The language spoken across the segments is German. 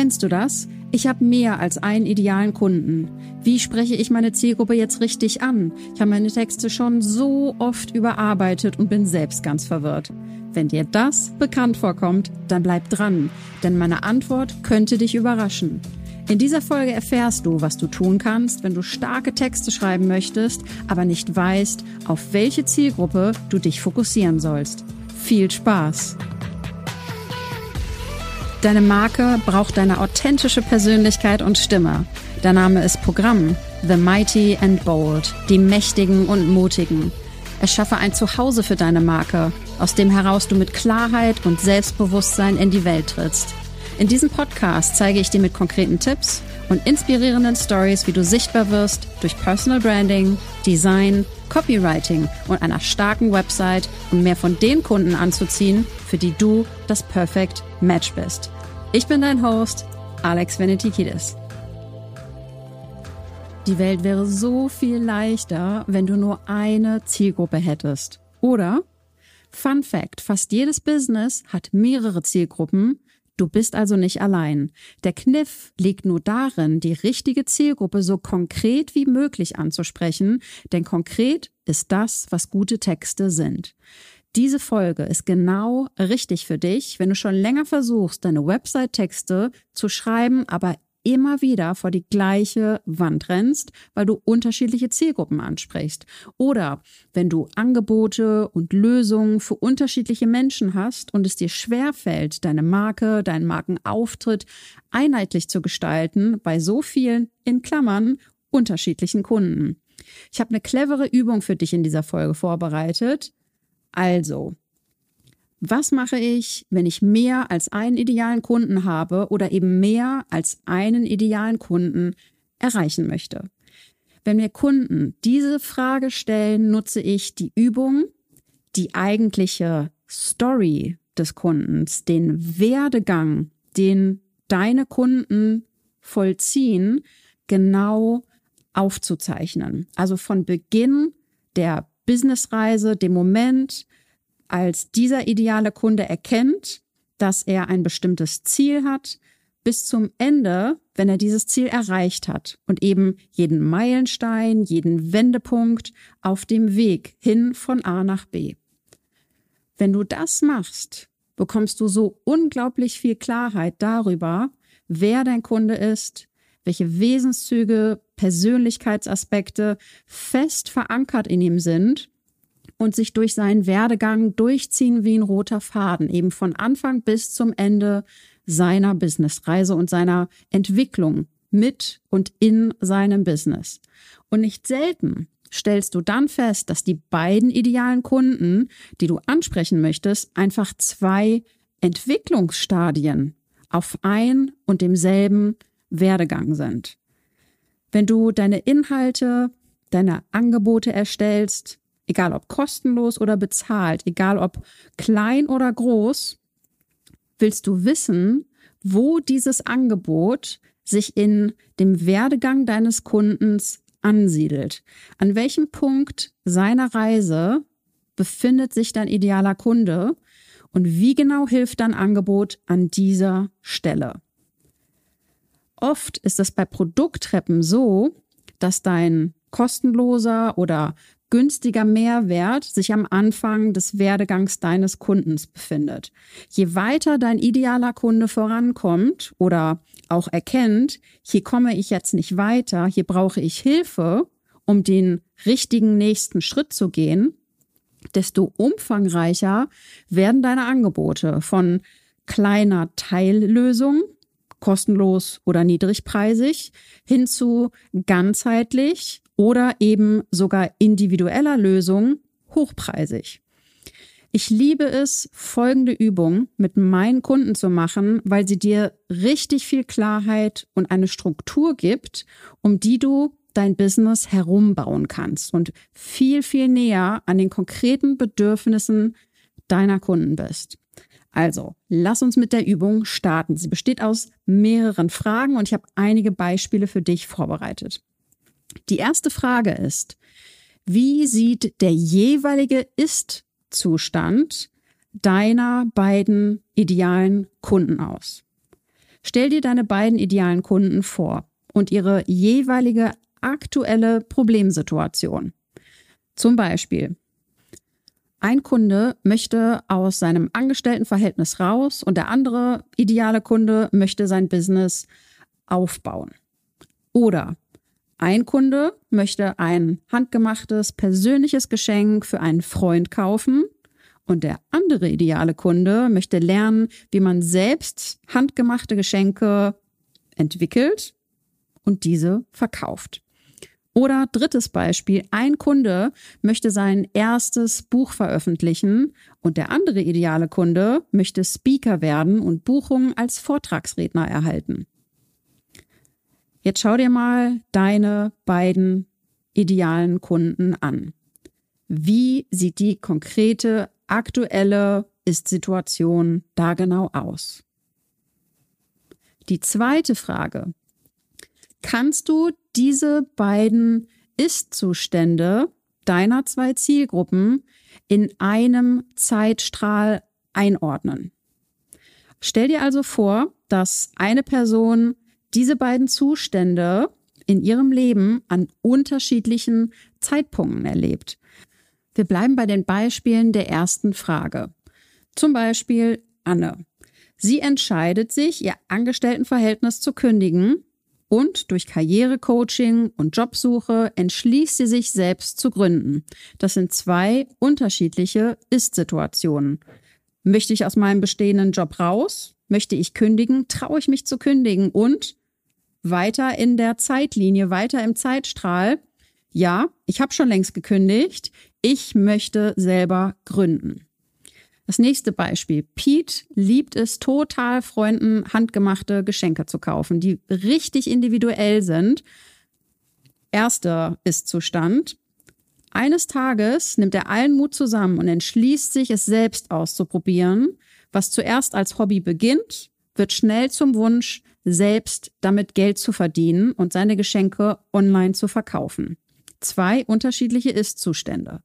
Kennst du das? Ich habe mehr als einen idealen Kunden. Wie spreche ich meine Zielgruppe jetzt richtig an? Ich habe meine Texte schon so oft überarbeitet und bin selbst ganz verwirrt. Wenn dir das bekannt vorkommt, dann bleib dran, denn meine Antwort könnte dich überraschen. In dieser Folge erfährst du, was du tun kannst, wenn du starke Texte schreiben möchtest, aber nicht weißt, auf welche Zielgruppe du dich fokussieren sollst. Viel Spaß! Deine Marke braucht deine authentische Persönlichkeit und Stimme. Der Name ist Programm. The Mighty and Bold. Die Mächtigen und Mutigen. Erschaffe ein Zuhause für deine Marke, aus dem heraus du mit Klarheit und Selbstbewusstsein in die Welt trittst. In diesem Podcast zeige ich dir mit konkreten Tipps und inspirierenden Stories, wie du sichtbar wirst durch Personal Branding, Design, Copywriting und einer starken Website, um mehr von den Kunden anzuziehen, für die du das Perfect Match bist. Ich bin dein Host, Alex Venetikidis. Die Welt wäre so viel leichter, wenn du nur eine Zielgruppe hättest. Oder? Fun Fact, fast jedes Business hat mehrere Zielgruppen. Du bist also nicht allein. Der Kniff liegt nur darin, die richtige Zielgruppe so konkret wie möglich anzusprechen, denn konkret ist das, was gute Texte sind. Diese Folge ist genau richtig für dich, wenn du schon länger versuchst, deine Website-Texte zu schreiben, aber immer wieder vor die gleiche Wand rennst, weil du unterschiedliche Zielgruppen ansprichst. Oder wenn du Angebote und Lösungen für unterschiedliche Menschen hast und es dir schwerfällt, deine Marke, deinen Markenauftritt einheitlich zu gestalten bei so vielen, in Klammern, unterschiedlichen Kunden. Ich habe eine clevere Übung für dich in dieser Folge vorbereitet. Also, was mache ich, wenn ich mehr als einen idealen Kunden habe oder eben mehr als einen idealen Kunden erreichen möchte? Wenn mir Kunden diese Frage stellen, nutze ich die Übung, die eigentliche Story des Kundens, den Werdegang, den deine Kunden vollziehen, genau aufzuzeichnen. Also von Beginn der Businessreise, dem Moment, als dieser ideale Kunde erkennt, dass er ein bestimmtes Ziel hat, bis zum Ende, wenn er dieses Ziel erreicht hat und eben jeden Meilenstein, jeden Wendepunkt auf dem Weg hin von A nach B. Wenn du das machst, bekommst du so unglaublich viel Klarheit darüber, wer dein Kunde ist, welche Wesenszüge, Persönlichkeitsaspekte fest verankert in ihm sind und sich durch seinen Werdegang durchziehen wie ein roter Faden, eben von Anfang bis zum Ende seiner Businessreise und seiner Entwicklung mit und in seinem Business. Und nicht selten stellst du dann fest, dass die beiden idealen Kunden, die du ansprechen möchtest, einfach zwei Entwicklungsstadien auf ein und demselben Werdegang sind. Wenn du deine Inhalte, deine Angebote erstellst, egal ob kostenlos oder bezahlt, egal ob klein oder groß, willst du wissen, wo dieses Angebot sich in dem Werdegang deines Kundens ansiedelt. An welchem Punkt seiner Reise befindet sich dein idealer Kunde und wie genau hilft dein Angebot an dieser Stelle? Oft ist es bei Produkttreppen so, dass dein kostenloser oder günstiger Mehrwert sich am Anfang des Werdegangs deines Kundens befindet. Je weiter dein idealer Kunde vorankommt oder auch erkennt, hier komme ich jetzt nicht weiter, hier brauche ich Hilfe, um den richtigen nächsten Schritt zu gehen, desto umfangreicher werden deine Angebote von kleiner Teillösung kostenlos oder niedrigpreisig, hin zu ganzheitlich oder eben sogar individueller Lösungen hochpreisig. Ich liebe es, folgende Übung mit meinen Kunden zu machen, weil sie dir richtig viel Klarheit und eine Struktur gibt, um die du dein Business herumbauen kannst und viel, viel näher an den konkreten Bedürfnissen deiner Kunden bist. Also, lass uns mit der Übung starten. Sie besteht aus mehreren Fragen und ich habe einige Beispiele für dich vorbereitet. Die erste Frage ist, wie sieht der jeweilige Ist-Zustand deiner beiden idealen Kunden aus? Stell dir deine beiden idealen Kunden vor und ihre jeweilige aktuelle Problemsituation. Zum Beispiel, ein Kunde möchte aus seinem Angestelltenverhältnis raus und der andere ideale Kunde möchte sein Business aufbauen. Oder ein Kunde möchte ein handgemachtes persönliches Geschenk für einen Freund kaufen und der andere ideale Kunde möchte lernen, wie man selbst handgemachte Geschenke entwickelt und diese verkauft. Oder drittes Beispiel, ein Kunde möchte sein erstes Buch veröffentlichen und der andere ideale Kunde möchte Speaker werden und Buchungen als Vortragsredner erhalten. Jetzt schau dir mal deine beiden idealen Kunden an. Wie sieht die konkrete, aktuelle Ist-Situation da genau aus? Die zweite Frage, kannst du diese beiden Ist-Zustände deiner zwei Zielgruppen in einem Zeitstrahl einordnen. Stell dir also vor, dass eine Person diese beiden Zustände in ihrem Leben an unterschiedlichen Zeitpunkten erlebt. Wir bleiben bei den Beispielen der ersten Frage. Zum Beispiel Anne. Sie entscheidet sich, ihr Angestelltenverhältnis zu kündigen und durch Karrierecoaching und Jobsuche entschließt sie sich selbst zu gründen. Das sind zwei unterschiedliche Ist-Situationen. Möchte ich aus meinem bestehenden Job raus? Möchte ich kündigen? Traue ich mich zu kündigen? Und weiter in der Zeitlinie, weiter im Zeitstrahl. Ja, ich habe schon längst gekündigt. Ich möchte selber gründen. Das nächste Beispiel. Pete liebt es total, Freunden handgemachte Geschenke zu kaufen, die richtig individuell sind. Erster Ist-Zustand. Eines Tages nimmt er allen Mut zusammen und entschließt sich, es selbst auszuprobieren. Was zuerst als Hobby beginnt, wird schnell zum Wunsch, selbst damit Geld zu verdienen und seine Geschenke online zu verkaufen. Zwei unterschiedliche Ist-Zustände.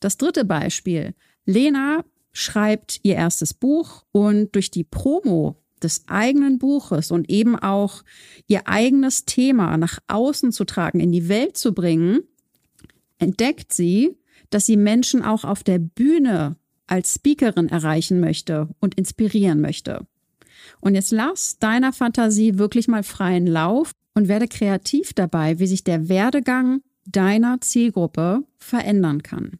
Das dritte Beispiel. Lena schreibt ihr erstes Buch und durch die Promo des eigenen Buches und eben auch ihr eigenes Thema nach außen zu tragen, in die Welt zu bringen, entdeckt sie, dass sie Menschen auch auf der Bühne als Speakerin erreichen möchte und inspirieren möchte. Und jetzt lass deiner Fantasie wirklich mal freien Lauf und werde kreativ dabei, wie sich der Werdegang deiner Zielgruppe verändern kann.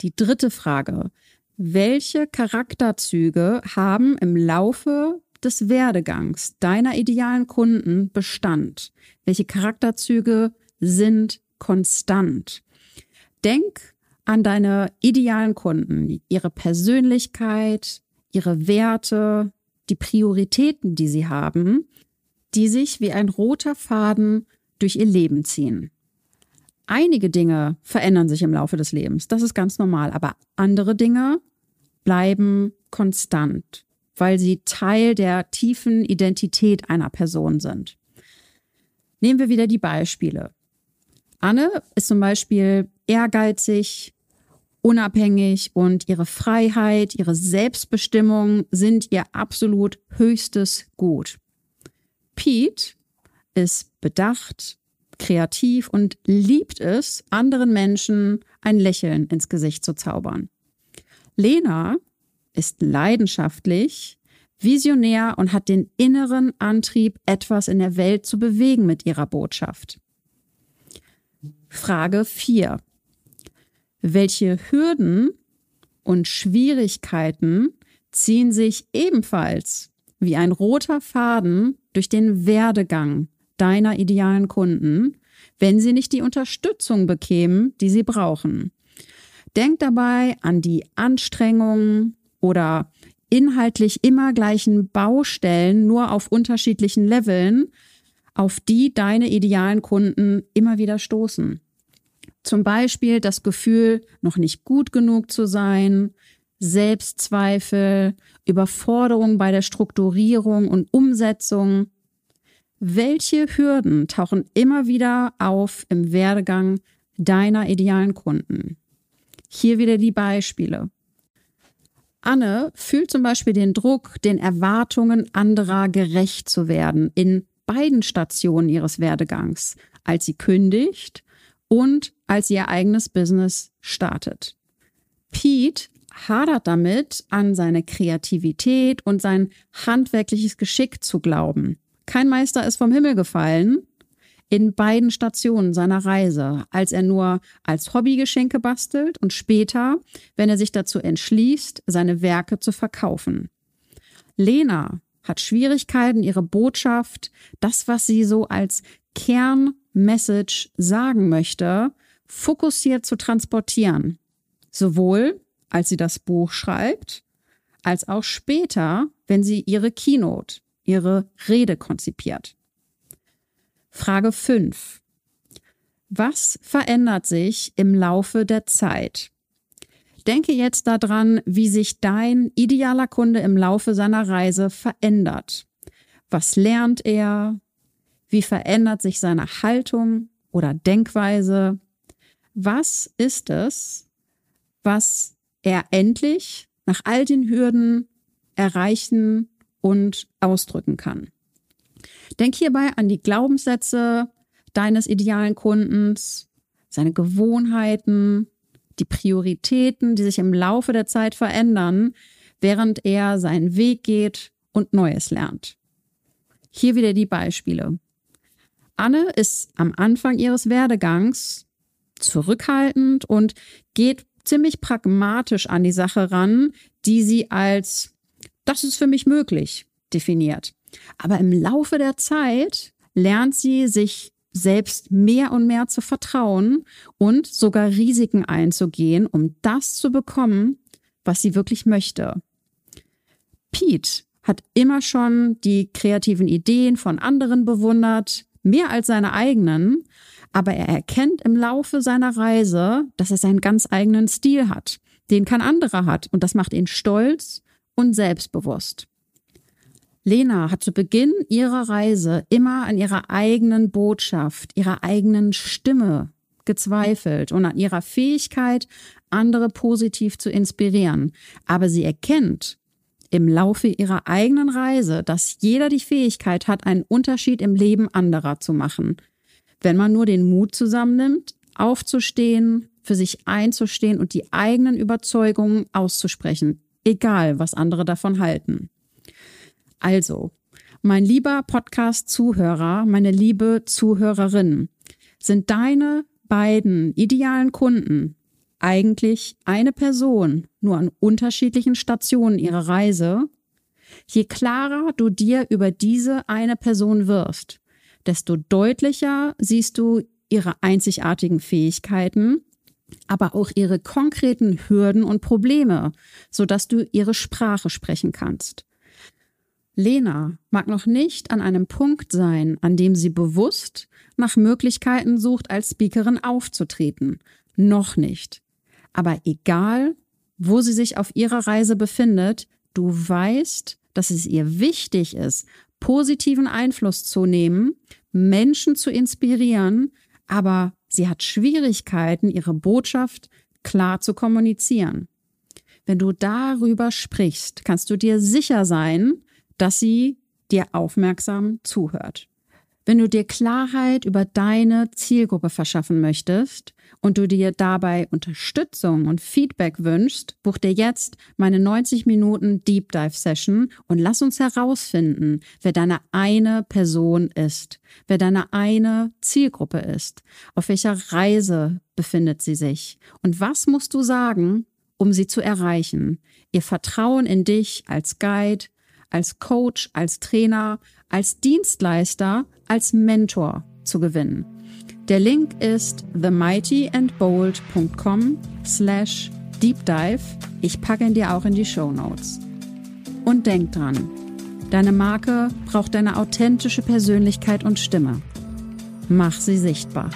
Die dritte Frage. Welche Charakterzüge haben im Laufe des Werdegangs deiner idealen Kunden Bestand? Welche Charakterzüge sind konstant? Denk an deine idealen Kunden, ihre Persönlichkeit, ihre Werte, die Prioritäten, die sie haben, die sich wie ein roter Faden durch ihr Leben ziehen. Einige Dinge verändern sich im Laufe des Lebens, das ist ganz normal, aber andere Dinge bleiben konstant, weil sie Teil der tiefen Identität einer Person sind. Nehmen wir wieder die Beispiele. Anne ist zum Beispiel ehrgeizig, unabhängig und ihre Freiheit, ihre Selbstbestimmung sind ihr absolut höchstes Gut. Pete ist bedacht, kreativ und liebt es, anderen Menschen ein Lächeln ins Gesicht zu zaubern. Lena ist leidenschaftlich, visionär und hat den inneren Antrieb, etwas in der Welt zu bewegen mit ihrer Botschaft. Frage 4. Welche Hürden und Schwierigkeiten ziehen sich ebenfalls wie ein roter Faden durch den Werdegang deiner idealen Kunden, wenn sie nicht die Unterstützung bekämen, die sie brauchen. Denk dabei an die Anstrengungen oder inhaltlich immer gleichen Baustellen, nur auf unterschiedlichen Leveln, auf die deine idealen Kunden immer wieder stoßen. Zum Beispiel das Gefühl, noch nicht gut genug zu sein, Selbstzweifel, Überforderung bei der Strukturierung und Umsetzung, welche Hürden tauchen immer wieder auf im Werdegang deiner idealen Kunden? Hier wieder die Beispiele. Anne fühlt zum Beispiel den Druck, den Erwartungen anderer gerecht zu werden in beiden Stationen ihres Werdegangs, als sie kündigt und als ihr eigenes Business startet. Pete hadert damit, an seine Kreativität und sein handwerkliches Geschick zu glauben. Kein Meister ist vom Himmel gefallen. In beiden Stationen seiner Reise, als er nur als Hobbygeschenke bastelt und später, wenn er sich dazu entschließt, seine Werke zu verkaufen. Lena hat Schwierigkeiten, ihre Botschaft, das, was sie so als Kernmessage sagen möchte, fokussiert zu transportieren. Sowohl als sie das Buch schreibt, als auch später, wenn sie ihre Keynote, ihre Rede konzipiert. Frage 5. Was verändert sich im Laufe der Zeit? Denke jetzt daran, wie sich dein idealer Kunde im Laufe seiner Reise verändert. Was lernt er? Wie verändert sich seine Haltung oder Denkweise? Was ist es, was er endlich nach all den Hürden erreichen und ausdrücken kann? Denk hierbei an die Glaubenssätze deines idealen Kundens, seine Gewohnheiten, die Prioritäten, die sich im Laufe der Zeit verändern, während er seinen Weg geht und Neues lernt. Hier wieder die Beispiele. Anne ist am Anfang ihres Werdegangs zurückhaltend und geht ziemlich pragmatisch an die Sache ran, die sie als das ist für mich möglich definiert. Aber im Laufe der Zeit lernt sie sich selbst mehr und mehr zu vertrauen und sogar Risiken einzugehen, um das zu bekommen, was sie wirklich möchte. Pete hat immer schon die kreativen Ideen von anderen bewundert, mehr als seine eigenen, aber er erkennt im Laufe seiner Reise, dass er seinen ganz eigenen Stil hat, den kein anderer hat, und das macht ihn stolz und selbstbewusst. Lena hat zu Beginn ihrer Reise immer an ihrer eigenen Botschaft, ihrer eigenen Stimme gezweifelt und an ihrer Fähigkeit, andere positiv zu inspirieren. Aber sie erkennt im Laufe ihrer eigenen Reise, dass jeder die Fähigkeit hat, einen Unterschied im Leben anderer zu machen. Wenn man nur den Mut zusammennimmt, aufzustehen, für sich einzustehen und die eigenen Überzeugungen auszusprechen, egal was andere davon halten. Also, mein lieber Podcast-Zuhörer, meine liebe Zuhörerin, sind deine beiden idealen Kunden eigentlich eine Person, nur an unterschiedlichen Stationen ihrer Reise? Je klarer du dir über diese eine Person wirst, desto deutlicher siehst du ihre einzigartigen Fähigkeiten, aber auch ihre konkreten Hürden und Probleme, sodass du ihre Sprache sprechen kannst. Lena mag noch nicht an einem Punkt sein, an dem sie bewusst nach Möglichkeiten sucht, als Speakerin aufzutreten. Noch nicht. Aber egal, wo sie sich auf ihrer Reise befindet, du weißt, dass es ihr wichtig ist, positiven Einfluss zu nehmen, Menschen zu inspirieren, aber sie hat Schwierigkeiten, ihre Botschaft klar zu kommunizieren. Wenn du darüber sprichst, kannst du dir sicher sein, dass sie dir aufmerksam zuhört. Wenn du dir Klarheit über deine Zielgruppe verschaffen möchtest und du dir dabei Unterstützung und Feedback wünschst, buch dir jetzt meine 90 Minuten Deep Dive Session und lass uns herausfinden, wer deine eine Person ist, wer deine eine Zielgruppe ist, auf welcher Reise befindet sie sich und was musst du sagen, um sie zu erreichen. Ihr Vertrauen in dich als Guide, als Coach, als Trainer, als Dienstleister, als Mentor zu gewinnen. Der Link ist themightyandbold.com slash deep dive. Ich packe ihn dir auch in die Show Notes. Und denk dran, deine Marke braucht deine authentische Persönlichkeit und Stimme. Mach sie sichtbar.